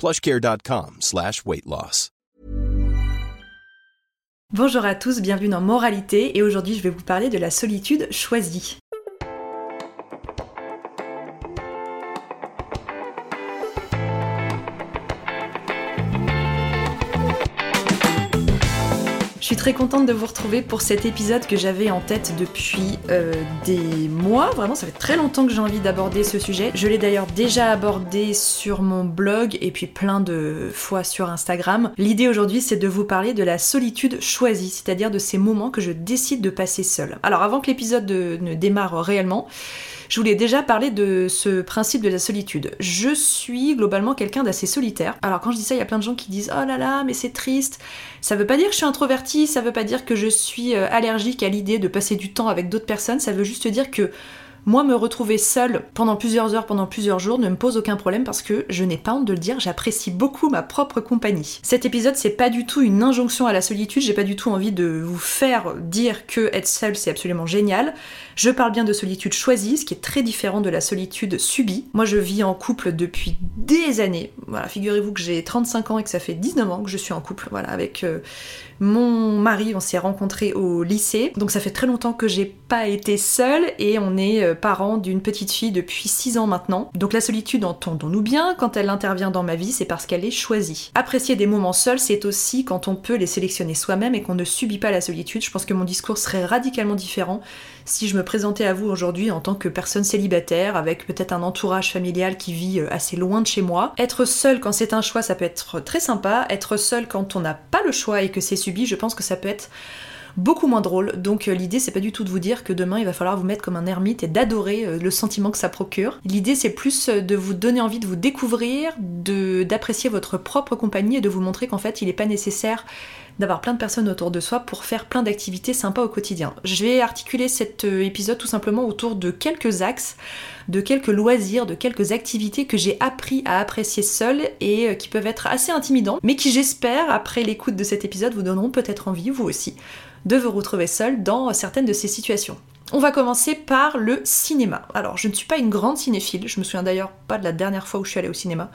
plushcare.com slash. Bonjour à tous, bienvenue dans Moralité et aujourd'hui je vais vous parler de la solitude choisie. Suis très contente de vous retrouver pour cet épisode que j'avais en tête depuis euh, des mois. Vraiment, ça fait très longtemps que j'ai envie d'aborder ce sujet. Je l'ai d'ailleurs déjà abordé sur mon blog et puis plein de fois sur Instagram. L'idée aujourd'hui, c'est de vous parler de la solitude choisie, c'est-à-dire de ces moments que je décide de passer seule. Alors, avant que l'épisode ne démarre réellement, je voulais déjà parler de ce principe de la solitude. Je suis globalement quelqu'un d'assez solitaire. Alors quand je dis ça, il y a plein de gens qui disent "Oh là là, mais c'est triste." Ça veut pas dire que je suis introvertie, ça veut pas dire que je suis euh, allergique à l'idée de passer du temps avec d'autres personnes, ça veut juste dire que moi, me retrouver seule pendant plusieurs heures, pendant plusieurs jours ne me pose aucun problème parce que je n'ai pas honte de le dire, j'apprécie beaucoup ma propre compagnie. Cet épisode, c'est pas du tout une injonction à la solitude, j'ai pas du tout envie de vous faire dire que être seul c'est absolument génial. Je parle bien de solitude choisie, ce qui est très différent de la solitude subie. Moi, je vis en couple depuis des années. Voilà, figurez-vous que j'ai 35 ans et que ça fait 19 ans que je suis en couple, voilà, avec euh, mon mari, on s'est rencontrés au lycée, donc ça fait très longtemps que j'ai pas été seule et on est euh, parents d'une petite fille depuis 6 ans maintenant. Donc la solitude, entendons-nous bien, quand elle intervient dans ma vie, c'est parce qu'elle est choisie. Apprécier des moments seuls, c'est aussi quand on peut les sélectionner soi-même et qu'on ne subit pas la solitude. Je pense que mon discours serait radicalement différent si je me présentais à vous aujourd'hui en tant que personne célibataire, avec peut-être un entourage familial qui vit euh, assez loin de chez moi. Être seul quand c'est un choix, ça peut être très sympa. Être seul quand on n'a pas le choix et que c'est subi, je pense que ça peut être beaucoup moins drôle. Donc euh, l'idée c'est pas du tout de vous dire que demain il va falloir vous mettre comme un ermite et d'adorer euh, le sentiment que ça procure. L'idée c'est plus de vous donner envie de vous découvrir, d'apprécier votre propre compagnie et de vous montrer qu'en fait il n'est pas nécessaire d'avoir plein de personnes autour de soi pour faire plein d'activités sympas au quotidien. Je vais articuler cet euh, épisode tout simplement autour de quelques axes, de quelques loisirs, de quelques activités que j'ai appris à apprécier seul et euh, qui peuvent être assez intimidants, mais qui j'espère, après l'écoute de cet épisode, vous donneront peut-être envie, vous aussi, de vous retrouver seul dans certaines de ces situations. On va commencer par le cinéma. Alors, je ne suis pas une grande cinéphile, je me souviens d'ailleurs pas de la dernière fois où je suis allée au cinéma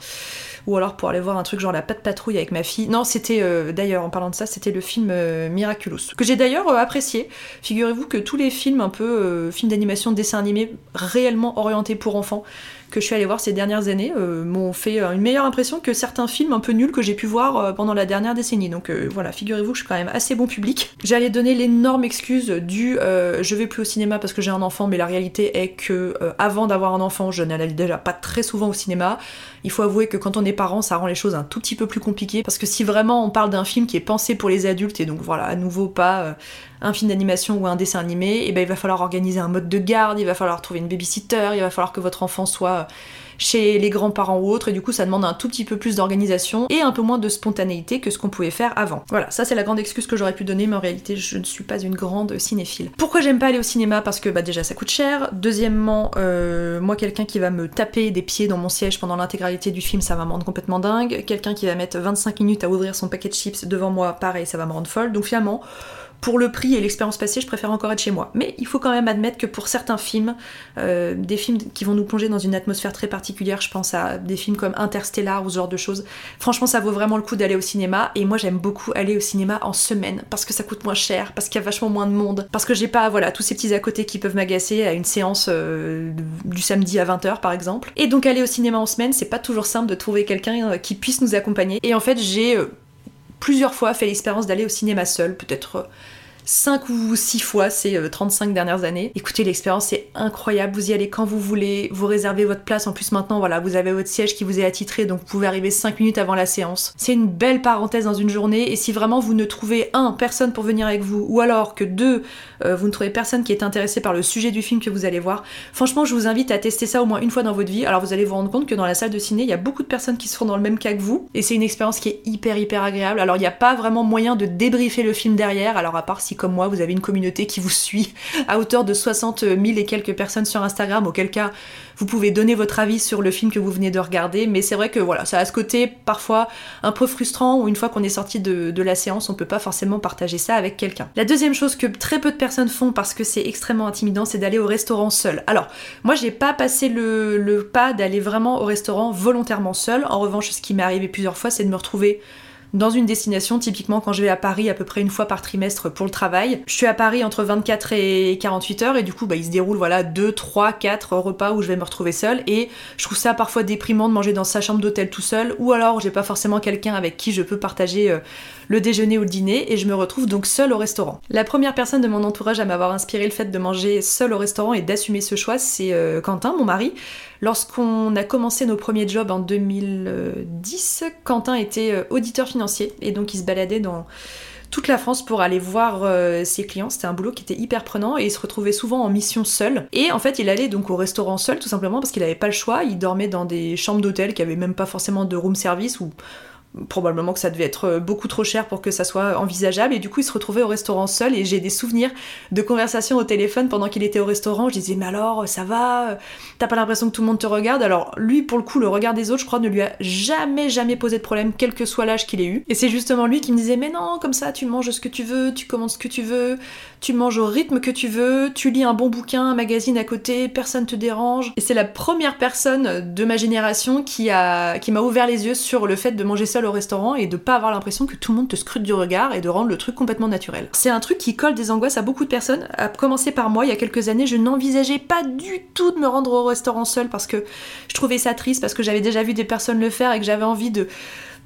ou alors pour aller voir un truc genre la patte patrouille avec ma fille. Non, c'était euh, d'ailleurs en parlant de ça, c'était le film euh, Miraculous que j'ai d'ailleurs euh, apprécié. Figurez-vous que tous les films un peu films d'animation, dessins animés réellement orientés pour enfants que je suis allée voir ces dernières années m'ont fait une meilleure impression que certains films un peu nuls que j'ai pu voir pendant la dernière décennie. Donc voilà, figurez-vous que je suis quand même assez bon public. J'allais donner l'énorme excuse du je vais plus au cinéma parce que j'ai un enfant, mais la réalité est que avant d'avoir un enfant, je n'allais déjà pas très souvent au cinéma. Il faut avouer que quand on est parent, ça rend les choses un tout petit peu plus compliquées parce que si vraiment on parle d'un film qui est pensé pour les adultes et donc voilà, à nouveau pas euh, un film d'animation ou un dessin animé, et eh ben il va falloir organiser un mode de garde, il va falloir trouver une babysitter, il va falloir que votre enfant soit chez les grands-parents ou autres, et du coup ça demande un tout petit peu plus d'organisation et un peu moins de spontanéité que ce qu'on pouvait faire avant. Voilà, ça c'est la grande excuse que j'aurais pu donner, mais en réalité je ne suis pas une grande cinéphile. Pourquoi j'aime pas aller au cinéma? Parce que bah déjà ça coûte cher. Deuxièmement, euh, moi quelqu'un qui va me taper des pieds dans mon siège pendant l'intégralité du film, ça va me rendre complètement dingue. Quelqu'un qui va mettre 25 minutes à ouvrir son paquet de chips devant moi, pareil, ça va me rendre folle. Donc finalement, pour le prix et l'expérience passée, je préfère encore être chez moi. Mais il faut quand même admettre que pour certains films, euh, des films qui vont nous plonger dans une atmosphère très particulière, je pense à des films comme Interstellar ou ce genre de choses, franchement ça vaut vraiment le coup d'aller au cinéma. Et moi j'aime beaucoup aller au cinéma en semaine, parce que ça coûte moins cher, parce qu'il y a vachement moins de monde, parce que j'ai pas voilà tous ces petits à côté qui peuvent m'agacer à une séance euh, du samedi à 20h par exemple. Et donc aller au cinéma en semaine, c'est pas toujours simple de trouver quelqu'un euh, qui puisse nous accompagner. Et en fait j'ai plusieurs fois fait l'expérience d'aller au cinéma seul, peut-être 5 ou 6 fois ces 35 euh, dernières années. Écoutez, l'expérience est incroyable, vous y allez quand vous voulez, vous réservez votre place, en plus maintenant voilà, vous avez votre siège qui vous est attitré, donc vous pouvez arriver 5 minutes avant la séance. C'est une belle parenthèse dans une journée, et si vraiment vous ne trouvez un, personne pour venir avec vous, ou alors que deux, euh, vous ne trouvez personne qui est intéressé par le sujet du film que vous allez voir, franchement je vous invite à tester ça au moins une fois dans votre vie, alors vous allez vous rendre compte que dans la salle de ciné, il y a beaucoup de personnes qui se font dans le même cas que vous, et c'est une expérience qui est hyper hyper agréable, alors il n'y a pas vraiment moyen de débriefer le film derrière, alors à part si comme moi vous avez une communauté qui vous suit à hauteur de 60 000 et quelques personnes sur Instagram, auquel cas vous pouvez donner votre avis sur le film que vous venez de regarder, mais c'est vrai que voilà, ça a ce côté parfois un peu frustrant où une fois qu'on est sorti de, la séance, on peut pas forcément partager ça avec quelqu'un. La deuxième chose que très peu de personnes font parce que c'est extrêmement intimidant, c'est d'aller au restaurant seul. Alors, moi j'ai pas passé le, le pas d'aller vraiment au restaurant volontairement seul. En revanche, ce qui m'est arrivé plusieurs fois, c'est de me retrouver dans une destination, typiquement quand je vais à Paris à peu près une fois par trimestre pour le travail. Je suis à Paris entre 24 et 48 heures et du coup bah, il se déroule voilà 2, 3, 4 repas où je vais me retrouver seule et je trouve ça parfois déprimant de manger dans sa chambre d'hôtel tout seul ou alors j'ai pas forcément quelqu'un avec qui je peux partager euh, le déjeuner ou le dîner et je me retrouve donc seule au restaurant. La première personne de mon entourage à m'avoir inspiré le fait de manger seule au restaurant et d'assumer ce choix, c'est euh, Quentin, mon mari. Lorsqu'on a commencé nos premiers jobs en 2010, Quentin était euh, auditeur financier et donc il se baladait dans toute la France pour aller voir euh, ses clients. C'était un boulot qui était hyper prenant et il se retrouvait souvent en mission seul. Et en fait, il allait donc au restaurant seul tout simplement parce qu'il n'avait pas le choix. Il dormait dans des chambres d'hôtel qui avaient même pas forcément de room service ou probablement que ça devait être euh, beaucoup trop cher pour que ça soit envisageable. Et du coup il se retrouvait au restaurant seul et j'ai des souvenirs de conversations au téléphone pendant qu'il était au restaurant. Je disais mais alors ça va? T'as pas l'impression que tout le monde te regarde? Alors lui pour le coup le regard des autres je crois ne lui a jamais jamais posé de problème quel que soit l'âge qu'il ait eu. Et c'est justement lui qui me disait mais non comme ça tu manges ce que tu veux tu commandes ce que tu veux tu manges au rythme que tu veux tu lis un bon bouquin un magazine à côté personne te dérange. Et c'est la première personne de ma génération qui a qui m'a ouvert les yeux sur le fait de manger seul au restaurant et de pas avoir l'impression que tout le monde te scrute du regard et de rendre le truc complètement naturel. C'est un truc qui colle des angoisses à beaucoup de personnes. À commencer par moi, il y a quelques années, je n'envisageais pas du tout de me rendre au restaurant seul parce que je trouvais ça triste, parce que j'avais déjà vu des personnes le faire et que j'avais envie de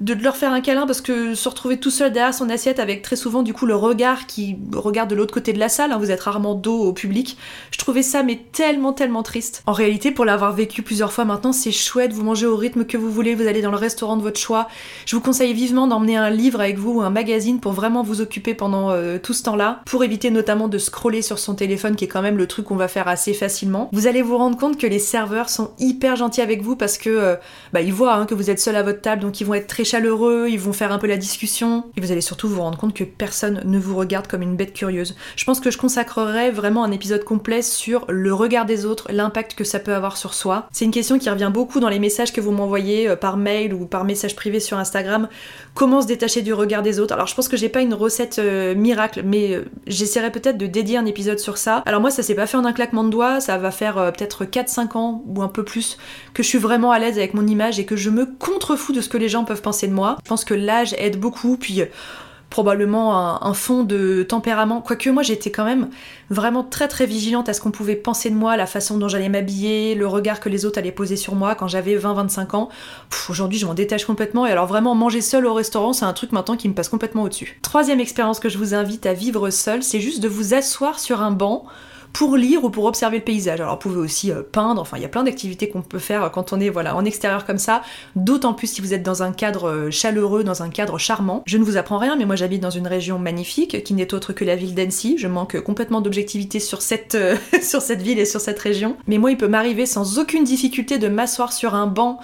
de leur faire un câlin parce que se retrouver tout seul derrière son assiette avec très souvent du coup le regard qui regarde de l'autre côté de la salle, hein, vous êtes rarement dos au public, je trouvais ça mais tellement tellement triste. En réalité pour l'avoir vécu plusieurs fois maintenant c'est chouette, vous mangez au rythme que vous voulez, vous allez dans le restaurant de votre choix. Je vous conseille vivement d'emmener un livre avec vous ou un magazine pour vraiment vous occuper pendant euh, tout ce temps-là, pour éviter notamment de scroller sur son téléphone qui est quand même le truc qu'on va faire assez facilement. Vous allez vous rendre compte que les serveurs sont hyper gentils avec vous parce que euh, bah, ils voient hein, que vous êtes seul à votre table donc ils vont être très chaleureux, ils vont faire un peu la discussion, et vous allez surtout vous rendre compte que personne ne vous regarde comme une bête curieuse. Je pense que je consacrerai vraiment un épisode complet sur le regard des autres, l'impact que ça peut avoir sur soi. C'est une question qui revient beaucoup dans les messages que vous m'envoyez euh, par mail ou par message privé sur Instagram. Comment se détacher du regard des autres? Alors je pense que j'ai pas une recette euh, miracle, mais euh, j'essaierai peut-être de dédier un épisode sur ça. Alors moi ça s'est pas fait en un claquement de doigts, ça va faire peut-être 4-5 ans ou un peu plus que je suis vraiment à l'aise avec mon image et que je me contrefous de ce que les gens peuvent penser de moi. Je pense que l'âge aide beaucoup, puis euh, probablement un, fond de tempérament. Quoique moi j'étais quand même vraiment très très vigilante à ce qu'on pouvait penser de moi, la façon dont j'allais m'habiller, le regard que les autres allaient poser sur moi quand j'avais 20-25 ans. Aujourd'hui je m'en détache complètement et alors vraiment manger seul au restaurant c'est un truc maintenant qui me passe complètement au-dessus. Troisième expérience que je vous invite à vivre seul, c'est juste de vous asseoir sur un banc pour lire ou pour observer le paysage. Alors vous pouvez aussi euh, peindre, enfin il y a plein d'activités qu'on peut faire quand on est voilà en extérieur comme ça, d'autant plus si vous êtes dans un cadre euh, chaleureux, dans un cadre charmant. Je ne vous apprends rien, mais moi j'habite dans une région magnifique qui n'est autre que la ville d'Annecy. Je manque complètement d'objectivité sur cette euh, sur cette ville et sur cette région. Mais moi il peut m'arriver sans aucune difficulté de m'asseoir sur un banc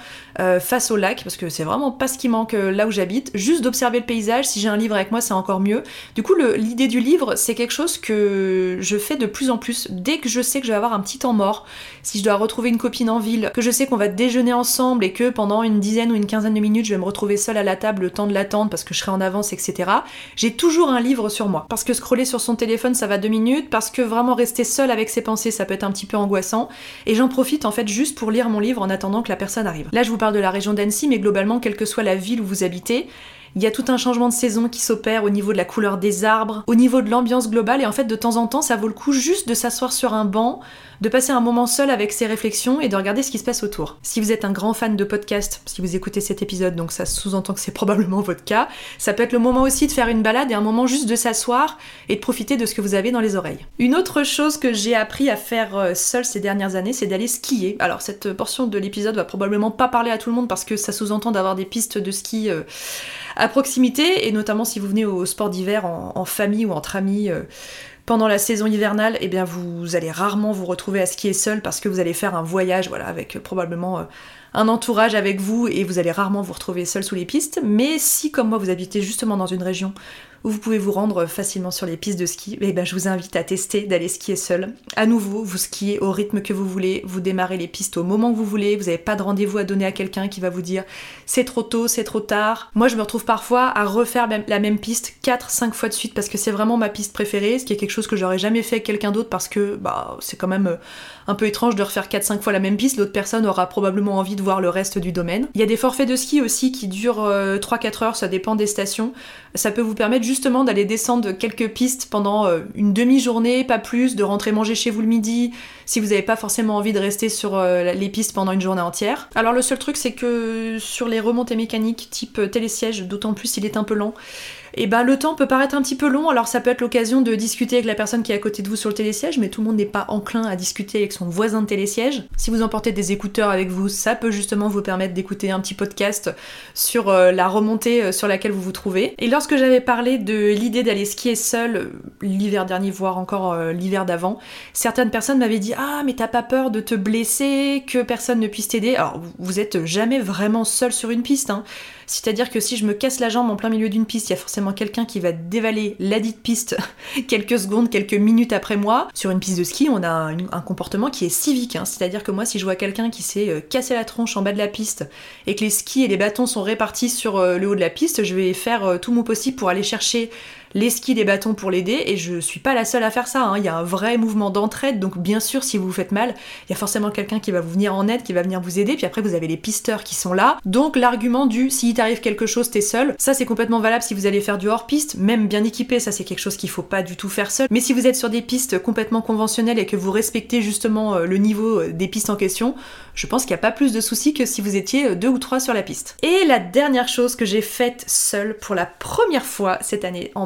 face au lac parce que c'est vraiment pas ce qui manque là où j'habite, juste d'observer le paysage. Si j'ai un livre avec moi, c'est encore mieux. Du coup, l'idée du livre, c'est quelque chose que je fais de plus en plus dès que je sais que je vais avoir un petit temps mort, si je dois retrouver une copine en ville, que je sais qu'on va déjeuner ensemble et que pendant une dizaine ou une quinzaine de minutes je vais me retrouver seule à la table le temps de l'attendre parce que je serai en avance, etc. J'ai toujours un livre sur moi. Parce que scroller sur son téléphone ça va deux minutes, parce que vraiment rester seule avec ses pensées ça peut être un petit peu angoissant, et j'en profite en fait juste pour lire mon livre en attendant que la personne arrive. Là je vous parle de la région d'Annecy, mais globalement, quelle que soit la ville où vous habitez, il y a tout un changement de saison qui s'opère au niveau de la couleur des arbres, au niveau de l'ambiance globale, et en fait de temps en temps ça vaut le coup juste de s'asseoir sur un banc, de passer un moment seul avec ses réflexions et de regarder ce qui se passe autour. Si vous êtes un grand fan de podcast, si vous écoutez cet épisode, donc ça sous-entend que c'est probablement votre cas, ça peut être le moment aussi de faire une balade et un moment juste de s'asseoir et de profiter de ce que vous avez dans les oreilles. Une autre chose que j'ai appris à faire euh, seul ces dernières années, c'est d'aller skier. Alors cette portion de l'épisode va probablement pas parler à tout le monde parce que ça sous-entend d'avoir des pistes de ski euh, à proximité et notamment si vous venez au sport d'hiver en, famille ou entre amis. Euh, pendant la saison hivernale, eh bien vous allez rarement vous retrouver à skier seul parce que vous allez faire un voyage, voilà, avec euh, probablement euh, un entourage avec vous et vous allez rarement vous retrouver seul sous les pistes. Mais si, comme moi, vous habitez justement dans une région vous pouvez vous rendre facilement sur les pistes de ski, et eh ben, je vous invite à tester d'aller skier seul. À nouveau, vous skiez au rythme que vous voulez, vous démarrez les pistes au moment que vous voulez, vous n'avez pas de rendez-vous à donner à quelqu'un qui va vous dire c'est trop tôt, c'est trop tard. Moi, je me retrouve parfois à refaire la même piste 4-5 fois de suite parce que c'est vraiment ma piste préférée, ce qui est quelque chose que j'aurais jamais fait avec quelqu'un d'autre parce que bah, c'est quand même euh, un peu étrange de refaire 4-5 fois la même piste, l'autre personne aura probablement envie de voir le reste du domaine. Il y a des forfaits de ski aussi qui durent 3-4 euh, heures, ça dépend des stations. Ça peut vous permettre justement d'aller descendre quelques pistes pendant euh, une demi-journée, pas plus, de rentrer manger chez vous le midi, si vous n'avez pas forcément envie de rester sur euh, les pistes pendant une journée entière. Alors le seul truc c'est que sur les remontées mécaniques type télésiège, d'autant plus il est un peu lent, et ben le temps peut paraître un petit peu long, alors ça peut être l'occasion de discuter avec la personne qui est à côté de vous sur le télésiège, mais tout le monde n'est pas enclin à discuter avec son voisin de télésiège. Si vous emportez des écouteurs avec vous, ça peut justement vous permettre d'écouter un petit podcast sur euh, la remontée euh, sur laquelle vous vous trouvez. Et lorsque j'avais parlé de l'idée d'aller skier seul euh, l'hiver dernier, voire encore l'hiver d'avant, certaines personnes m'avaient dit Ah, mais t'as pas peur de te blesser, que personne ne puisse t'aider? Alors, vous êtes jamais vraiment seul sur une piste, hein. C'est-à-dire que si je me casse la jambe en plein milieu d'une piste, il y a forcément quelqu'un qui va dévaler la dite piste quelques secondes, quelques minutes après moi. Sur une piste de ski, on a un, comportement qui est civique. Hein. C'est-à-dire que moi, si je vois quelqu'un qui s'est euh, cassé la tronche en bas de la piste et que les skis et les bâtons sont répartis sur euh, le haut de la piste, je vais faire euh, tout mon possible pour aller chercher les skis, les bâtons pour l'aider, et je suis pas la seule à faire ça. Hein. Il y a un vrai mouvement d'entraide, donc bien sûr, si vous vous faites mal, il y a forcément quelqu'un qui va vous venir en aide, qui va venir vous aider, puis après vous avez les pisteurs qui sont là. Donc l'argument du s'il t'arrive quelque chose, t'es seul, ça c'est complètement valable si vous allez faire du hors-piste, même bien équipé, ça c'est quelque chose qu'il faut pas du tout faire seul. Mais si vous êtes sur des pistes complètement conventionnelles et que vous respectez justement euh, le niveau euh, des pistes en question, je pense qu'il n'y a pas plus de soucis que si vous étiez euh, deux ou trois sur la piste. Et la dernière chose que j'ai faite seule pour la première fois cette année, en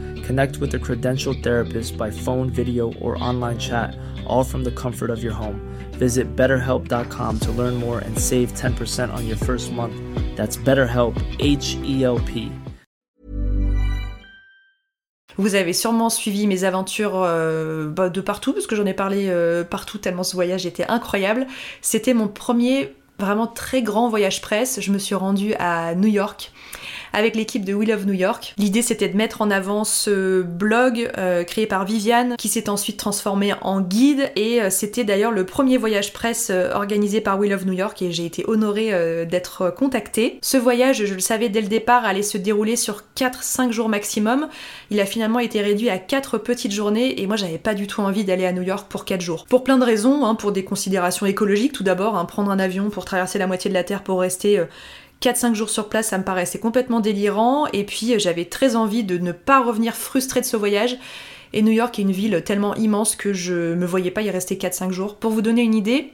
Connect with a credentialed therapist by phone, video, or online chat, all from the comfort of your home. Visit betterhelp.com to learn more and save 10% on your first month. That's BetterHelp, H E L P. Vous avez sûrement suivi mes aventures euh, bah, de partout, parce que j'en ai parlé euh, partout tellement ce voyage était incroyable. C'était mon premier vraiment très grand voyage presse. Je me suis rendue à New York avec l'équipe de We of New York. L'idée c'était de mettre en avant ce blog euh, créé par Viviane qui s'est ensuite transformé en guide et euh, c'était d'ailleurs le premier voyage presse euh, organisé par We of New York et j'ai été honorée d'être contactée. Ce voyage, je le savais dès le départ, allait se dérouler sur 4-5 jours maximum. Il a finalement été réduit à 4 petites journées et moi j'avais pas du tout envie d'aller à New York pour 4 jours. Pour plein de raisons, hein, pour des considérations écologiques tout d'abord, hein, prendre un avion pour traverser la moitié de la Terre pour rester 4-5 jours sur place, ça me paraissait complètement délirant. Et puis j'avais très envie de ne pas revenir frustrée de ce voyage. Et New York est une ville tellement immense que je me voyais pas y rester 4-5 jours. Pour vous donner une idée,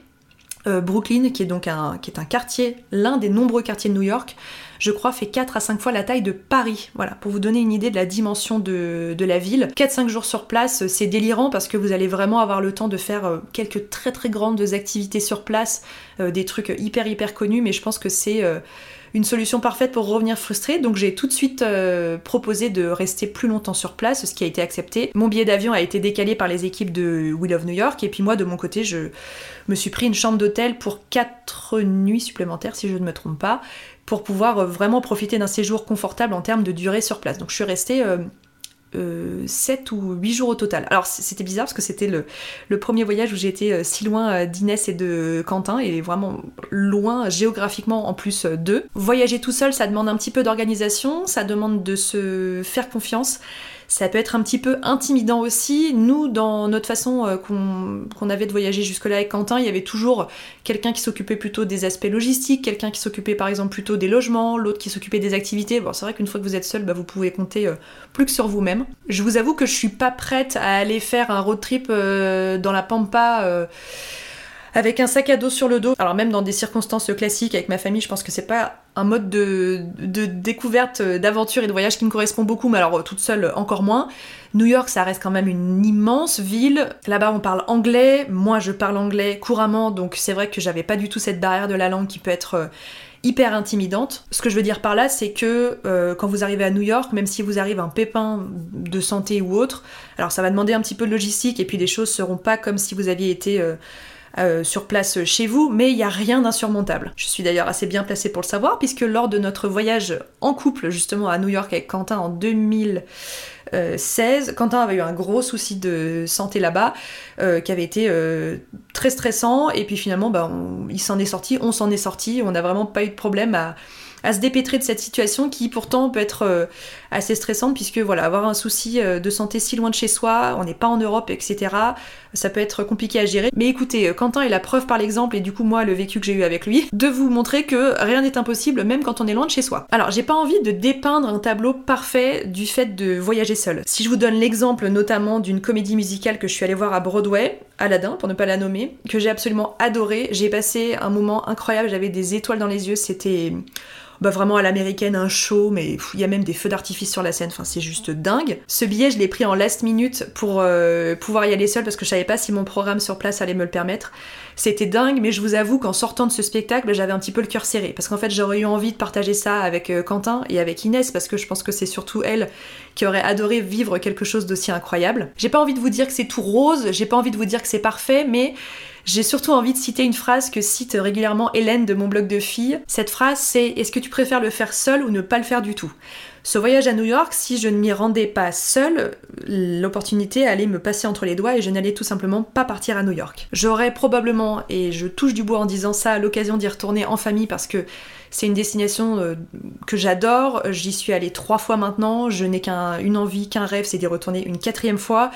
euh, Brooklyn, qui est donc un, qui est un quartier, l'un des nombreux quartiers de New York, je crois fait 4 à 5 fois la taille de Paris. Voilà, pour vous donner une idée de la dimension de, la ville. 4-5 jours sur place, c'est délirant parce que vous allez vraiment avoir le temps de faire euh, quelques très très grandes activités sur place, euh, des trucs hyper hyper connus, mais je pense que c'est une solution parfaite pour revenir frustré. Donc j'ai tout de suite euh, proposé de rester plus longtemps sur place, ce qui a été accepté. Mon billet d'avion a été décalé par les équipes de Will of New York, et puis moi de mon côté, je me suis pris une chambre d'hôtel pour 4 nuits supplémentaires, si je ne me trompe pas, pour pouvoir euh, vraiment profiter d'un séjour confortable en termes de durée sur place. Donc je suis restée euh, 7 euh, ou 8 jours au total. Alors c'était bizarre parce que c'était le, premier voyage où j'ai été euh, si loin euh, d'Inès et de Quentin et vraiment loin géographiquement en plus d'eux. Voyager tout seul ça demande un petit peu d'organisation, ça demande de se faire confiance ça peut être un petit peu intimidant aussi. Nous, dans notre façon euh, qu'on avait de voyager jusque-là avec Quentin, il y avait toujours quelqu'un qui s'occupait plutôt des aspects logistiques, quelqu'un qui s'occupait par exemple plutôt des logements, l'autre qui s'occupait des activités. Bon, c'est vrai qu'une fois que vous êtes seul, bah, vous pouvez compter euh, plus que sur vous-même. Je vous avoue que je suis pas prête à aller faire un road trip euh, dans la pampa avec un sac à dos sur le dos. Alors même dans des circonstances classiques avec ma famille, je pense que c'est pas un mode de, découverte, d'aventure et de voyage qui me correspond beaucoup, mais alors toute seule encore moins. New York, ça reste quand même une immense ville. Là-bas, on parle anglais. Moi, je parle anglais couramment, donc c'est vrai que j'avais pas du tout cette barrière de la langue qui peut être euh, hyper intimidante. Ce que je veux dire par là, c'est que euh, quand vous arrivez à New York, même si vous arrive un pépin de santé ou autre, alors ça va demander un petit peu de logistique et puis les choses seront pas comme si vous aviez été euh, euh, sur place chez vous, mais il n'y a rien d'insurmontable. Je suis d'ailleurs assez bien placée pour le savoir, puisque lors de notre voyage en couple justement à New York avec Quentin en 2016, Quentin avait eu un gros souci de santé là-bas, euh, qui avait été euh, très stressant, et puis finalement bah, il s'en est sorti, on s'en est sorti, on n'a vraiment pas eu de problème à se dépêtrer de cette situation qui pourtant peut être assez stressante puisque voilà avoir un souci euh, de santé si loin de chez soi, on n'est pas en Europe, etc. Ça peut être compliqué à gérer. Mais écoutez, euh, Quentin est la preuve par l'exemple et du coup moi le vécu que j'ai eu avec lui, de vous montrer que rien n'est impossible même quand on est loin de chez soi. Alors j'ai pas envie de dépeindre un tableau parfait du fait de voyager seul. Si je vous donne l'exemple notamment d'une comédie musicale que je suis allée voir à Broadway, Aladdin pour ne pas la nommer, que j'ai absolument adoré, j'ai passé un moment incroyable, j'avais des étoiles dans les yeux, c'était bah vraiment à l'américaine, un show, mais il y a même des feux d'artifice sur la scène, enfin c'est juste dingue. Ce billet, je l'ai pris en last minute pour euh, pouvoir y aller seul parce que je savais pas si mon programme sur place allait me le permettre. C'était dingue, mais je vous avoue qu'en sortant de ce spectacle, j'avais un petit peu le cœur serré parce qu'en fait j'aurais eu envie de partager ça avec euh, Quentin et avec Inès parce que je pense que c'est surtout elle qui aurait adoré vivre quelque chose d'aussi incroyable. J'ai pas envie de vous dire que c'est tout rose, j'ai pas envie de vous dire que c'est parfait, mais j'ai surtout envie de citer une phrase que cite régulièrement Hélène de mon blog de filles. Cette phrase c'est Est-ce que tu préfères le faire seul ou ne pas le faire du tout? Ce voyage à New York, si je ne m'y rendais pas seule, l'opportunité allait me passer entre les doigts et je n'allais tout simplement pas partir à New York. J'aurais probablement, et je touche du bois en disant ça, l'occasion d'y retourner en famille parce que c'est une destination euh, que j'adore, j'y suis allée trois fois maintenant, je n'ai qu'une envie, qu'un rêve, c'est d'y retourner une quatrième fois.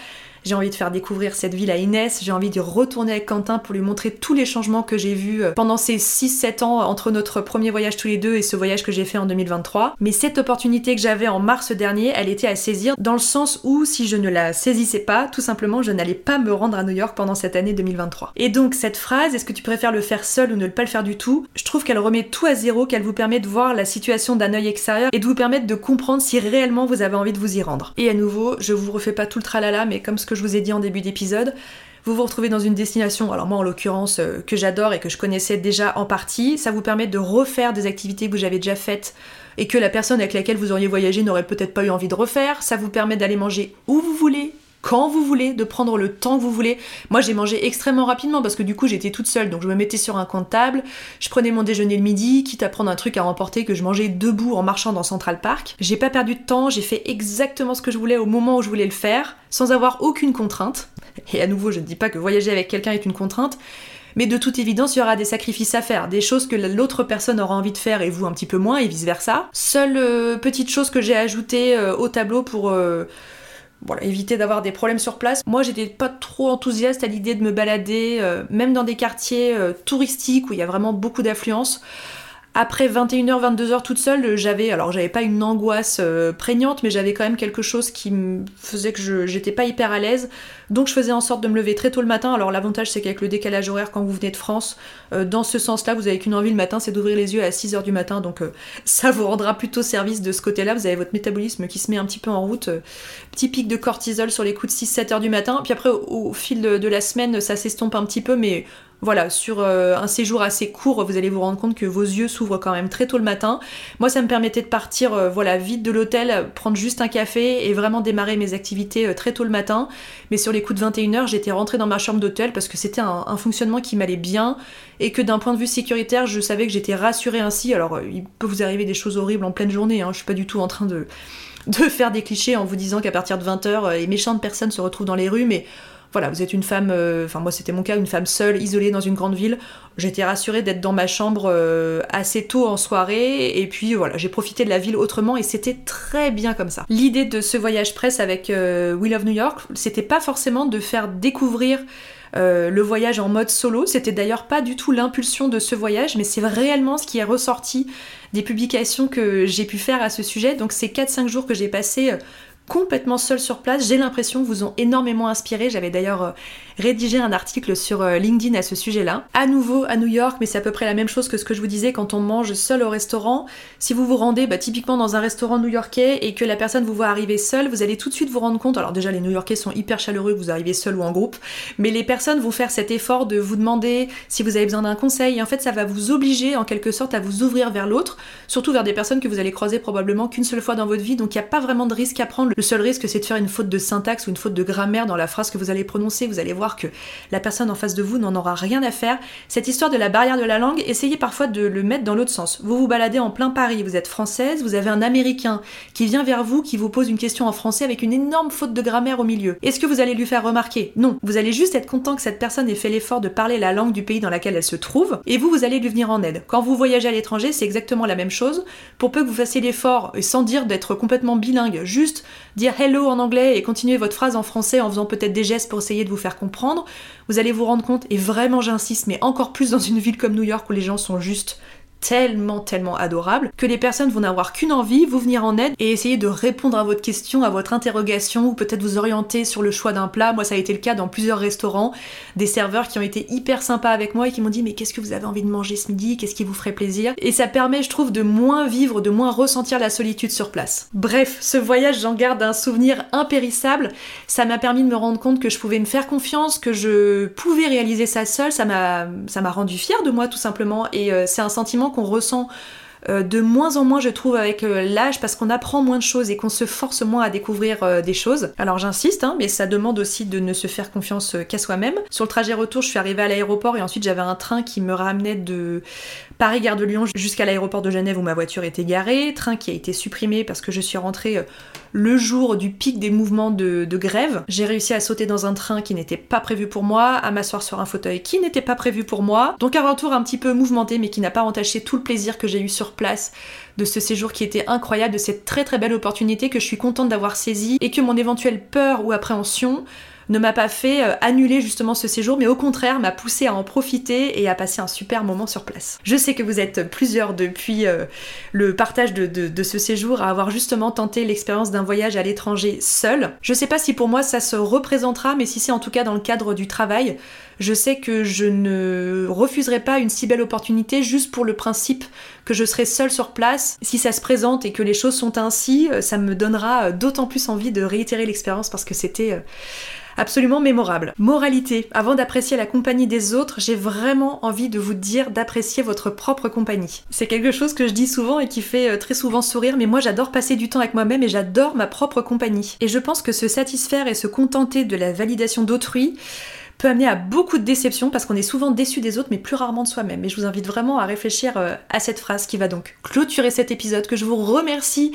J'ai envie de faire découvrir cette ville à Inès, j'ai envie de retourner avec Quentin pour lui montrer tous les changements que j'ai vus euh, pendant ces 6-7 ans entre notre premier voyage tous les deux et ce voyage que j'ai fait en 2023. Mais cette opportunité que j'avais en mars dernier, elle était à saisir dans le sens où si je ne la saisissais pas, tout simplement je n'allais pas me rendre à New York pendant cette année 2023. Et donc cette phrase, est-ce que tu préfères le faire seul ou ne pas le faire du tout? Je trouve qu'elle remet tout à zéro, qu'elle vous permet de voir la situation d'un œil extérieur et de vous permettre de comprendre si réellement vous avez envie de vous y rendre. Et à nouveau, je vous refais pas tout le tralala, mais comme ce que je vous ai dit en début d'épisode, vous vous retrouvez dans une destination, alors moi en l'occurrence euh, que j'adore et que je connaissais déjà en partie, ça vous permet de refaire des activités que vous avez déjà faites et que la personne avec laquelle vous auriez voyagé n'aurait peut-être pas eu envie de refaire, ça vous permet d'aller manger où vous voulez, quand vous voulez, de prendre le temps que vous voulez. Moi, j'ai mangé extrêmement rapidement parce que du coup, j'étais toute seule, donc je me mettais sur un coin de table, je prenais mon déjeuner le midi, quitte à prendre un truc à emporter que je mangeais debout en marchant dans Central Park. J'ai pas perdu de temps, j'ai fait exactement ce que je voulais au moment où je voulais le faire, sans avoir aucune contrainte. Et à nouveau, je ne dis pas que voyager avec quelqu'un est une contrainte, mais de toute évidence, il y aura des sacrifices à faire, des choses que l'autre personne aura envie de faire et vous un petit peu moins, et vice versa. Seule euh, petite chose que j'ai ajoutée euh, au tableau pour euh, voilà, éviter d'avoir des problèmes sur place. Moi, j'étais pas trop enthousiaste à l'idée de me balader, même dans des quartiers touristiques où il y a vraiment beaucoup d'affluence. Après 21h, 22h toute seule, j'avais, alors j'avais pas une angoisse euh, prégnante, mais j'avais quand même quelque chose qui me faisait que j'étais pas hyper à l'aise. Donc je faisais en sorte de me lever très tôt le matin. Alors l'avantage c'est qu'avec le décalage horaire quand vous venez de France, euh, dans ce sens-là, vous avez qu'une envie le matin, c'est d'ouvrir les yeux à 6h du matin. Donc euh, ça vous rendra plutôt service de ce côté-là. Vous avez votre métabolisme qui se met un petit peu en route. petit pic de cortisol sur les coups de 6-7h du matin. Puis après, au, fil de la semaine, ça s'estompe un petit peu, mais voilà, sur euh, un séjour assez court, vous allez vous rendre compte que vos yeux s'ouvrent quand même très tôt le matin. Moi, ça me permettait de partir, euh, voilà, vite de l'hôtel, prendre juste un café et vraiment démarrer mes activités euh, très tôt le matin. Mais sur les coups de 21h, j'étais rentrée dans ma chambre d'hôtel parce que c'était un, fonctionnement qui m'allait bien et que d'un point de vue sécuritaire, je savais que j'étais rassurée ainsi. Alors, il peut vous arriver des choses horribles en pleine journée, hein. je suis pas du tout en train de de faire des clichés en vous disant qu'à partir de 20h, les méchantes personnes se retrouvent dans les rues, mais voilà, vous êtes une femme, euh, enfin moi c'était mon cas, une femme seule, isolée dans une grande ville. J'étais rassurée d'être dans ma chambre euh, assez tôt en soirée, et puis voilà, j'ai profité de la ville autrement, et c'était très bien comme ça. L'idée de ce voyage presse avec euh, Will of New York, c'était pas forcément de faire découvrir le voyage en mode solo. C'était d'ailleurs pas du tout l'impulsion de ce voyage, mais c'est réellement ce qui est ressorti des publications que j'ai pu faire à ce sujet. Donc ces 4-5 jours que j'ai passés complètement seul sur place. J'ai l'impression vous ont énormément inspiré. J'avais d'ailleurs euh, rédigé un article sur euh, LinkedIn à ce sujet-là. À nouveau à New York, mais c'est à peu près la même chose que ce que je vous disais quand on mange seul au restaurant. Si vous vous rendez bah, typiquement dans un restaurant new-yorkais et que la personne vous voit arriver seule, vous allez tout de suite vous rendre compte. Alors déjà les New-Yorkais sont hyper chaleureux vous arrivez seul ou en groupe, mais les personnes vont faire cet effort de vous demander si vous avez besoin d'un conseil. En fait, ça va vous obliger en quelque sorte à vous ouvrir vers l'autre, surtout vers des personnes que vous allez croiser probablement qu'une seule fois dans votre vie. Donc il n'y a pas vraiment de risque à prendre. Seul risque, c'est de faire une faute de syntaxe ou une faute de grammaire dans la phrase que vous allez prononcer. Vous allez voir que la personne en face de vous n'en aura rien à faire. Cette histoire de la barrière de la langue, essayez parfois de le mettre dans l'autre sens. Vous vous baladez en plein Paris, vous êtes française, vous avez un Américain qui vient vers vous, qui vous pose une question en français avec une énorme faute de grammaire au milieu. Est-ce que vous allez lui faire remarquer? Non. Vous allez juste être content que cette personne ait fait l'effort de parler la langue du pays dans laquelle elle se trouve, et vous, vous allez lui venir en aide. Quand vous voyagez à l'étranger, c'est exactement la même chose. Pour peu que vous fassiez l'effort, sans dire d'être complètement bilingue, juste dire hello en anglais et continuer votre phrase en français en faisant peut-être des gestes pour essayer de vous faire comprendre, vous allez vous rendre compte, et vraiment j'insiste, mais encore plus dans une ville comme New York où les gens sont juste tellement, tellement adorable que les personnes vont n'avoir qu'une envie, vous venir en aide et essayer de répondre à votre question, à votre interrogation ou peut-être vous orienter sur le choix d'un plat. Moi, ça a été le cas dans plusieurs restaurants, des serveurs qui ont été hyper sympas avec moi et qui m'ont dit mais qu'est-ce que vous avez envie de manger ce midi? Qu'est-ce qui vous ferait plaisir? Et ça permet, je trouve, de moins vivre, de moins ressentir la solitude sur place. Bref, ce voyage, j'en garde un souvenir impérissable. Ça m'a permis de me rendre compte que je pouvais me faire confiance, que je pouvais réaliser ça seule. Ça m'a, rendu fière de moi tout simplement et euh, c'est un sentiment qu'on ressent euh, de moins en moins je trouve avec euh, l'âge parce qu'on apprend moins de choses et qu'on se force moins à découvrir euh, des choses. Alors j'insiste, hein, mais ça demande aussi de ne se faire confiance qu'à soi-même. Sur le trajet retour, je suis arrivée à l'aéroport et ensuite j'avais un train qui me ramenait de Paris-Gare de Lyon jusqu'à l'aéroport de Genève où ma voiture était garée. Train qui a été supprimé parce que je suis rentrée le jour du pic des mouvements de, grève. J'ai réussi à sauter dans un train qui n'était pas prévu pour moi, à m'asseoir sur un fauteuil qui n'était pas prévu pour moi. Donc un retour un petit peu mouvementé mais qui n'a pas entaché tout le plaisir que j'ai eu sur place de ce séjour qui était incroyable, de cette très très belle opportunité que je suis contente d'avoir saisie et que mon éventuelle peur ou appréhension ne m'a pas fait euh, annuler justement ce séjour, mais au contraire m'a poussé à en profiter et à passer un super moment sur place. Je sais que vous êtes plusieurs depuis euh, le partage de, ce séjour à avoir justement tenté l'expérience d'un voyage à l'étranger seul. Je sais pas si pour moi ça se représentera, mais si c'est en tout cas dans le cadre du travail, je sais que je ne refuserai pas une si belle opportunité juste pour le principe que je serai seule sur place. Si ça se présente et que les choses sont ainsi, euh, ça me donnera d'autant plus envie de réitérer l'expérience parce que c'était absolument mémorable. Moralité, avant d'apprécier la compagnie des autres, j'ai vraiment envie de vous dire d'apprécier votre propre compagnie. C'est quelque chose que je dis souvent et qui fait euh, très souvent sourire, mais moi j'adore passer du temps avec moi-même et j'adore ma propre compagnie. Et je pense que se satisfaire et se contenter de la validation d'autrui, peut amener à beaucoup de déceptions parce qu'on est souvent déçu des autres mais plus rarement de soi-même. Et je vous invite vraiment à réfléchir euh, à cette phrase qui va donc clôturer cet épisode que je vous remercie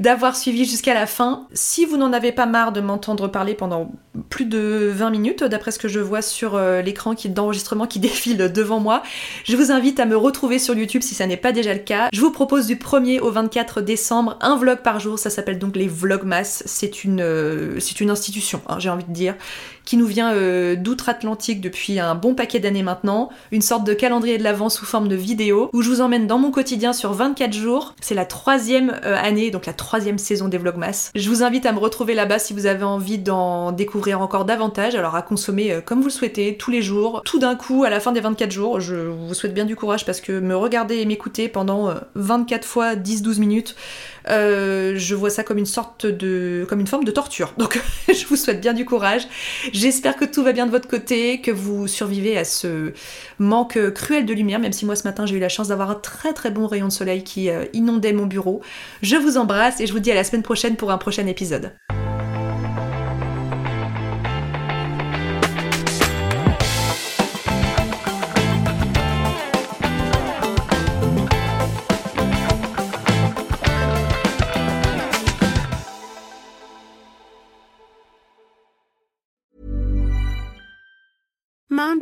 d'avoir suivi jusqu'à la fin. Si vous n'en avez pas marre de m'entendre parler pendant plus de 20 minutes d'après ce que je vois sur euh, l'écran d'enregistrement qui défile devant moi, je vous invite à me retrouver sur YouTube si ça n'est pas déjà le cas. Je vous propose du 1er au 24 décembre un vlog par jour, ça s'appelle donc les Vlogmas, c'est une, euh, c'est une institution, hein, j'ai envie de dire, qui nous vient d'outre-Atlantique depuis un bon paquet d'années maintenant, une sorte de calendrier de l'avant sous forme de vidéo, où je vous emmène dans mon quotidien sur 24 jours. C'est la troisième euh, année, donc la troisième saison des Vlogmas. Je vous invite à me retrouver là-bas si vous avez envie d'en découvrir encore davantage, alors à consommer euh, comme vous le souhaitez, tous les jours, tout d'un coup, à la fin des 24 jours. Je vous souhaite bien du courage parce que me regarder et m'écouter pendant 24 euh, fois 10-12 minutes, je vois ça comme une sorte de... comme une forme de torture. Donc je vous souhaite bien du courage. J'espère que tout va bien de votre côté, que vous survivez à ce manque cruel de lumière, même si moi ce matin j'ai eu la chance d'avoir un très très bon rayon de soleil qui euh, inondait mon bureau. Je vous embrasse et je vous dis à la semaine prochaine pour un prochain épisode.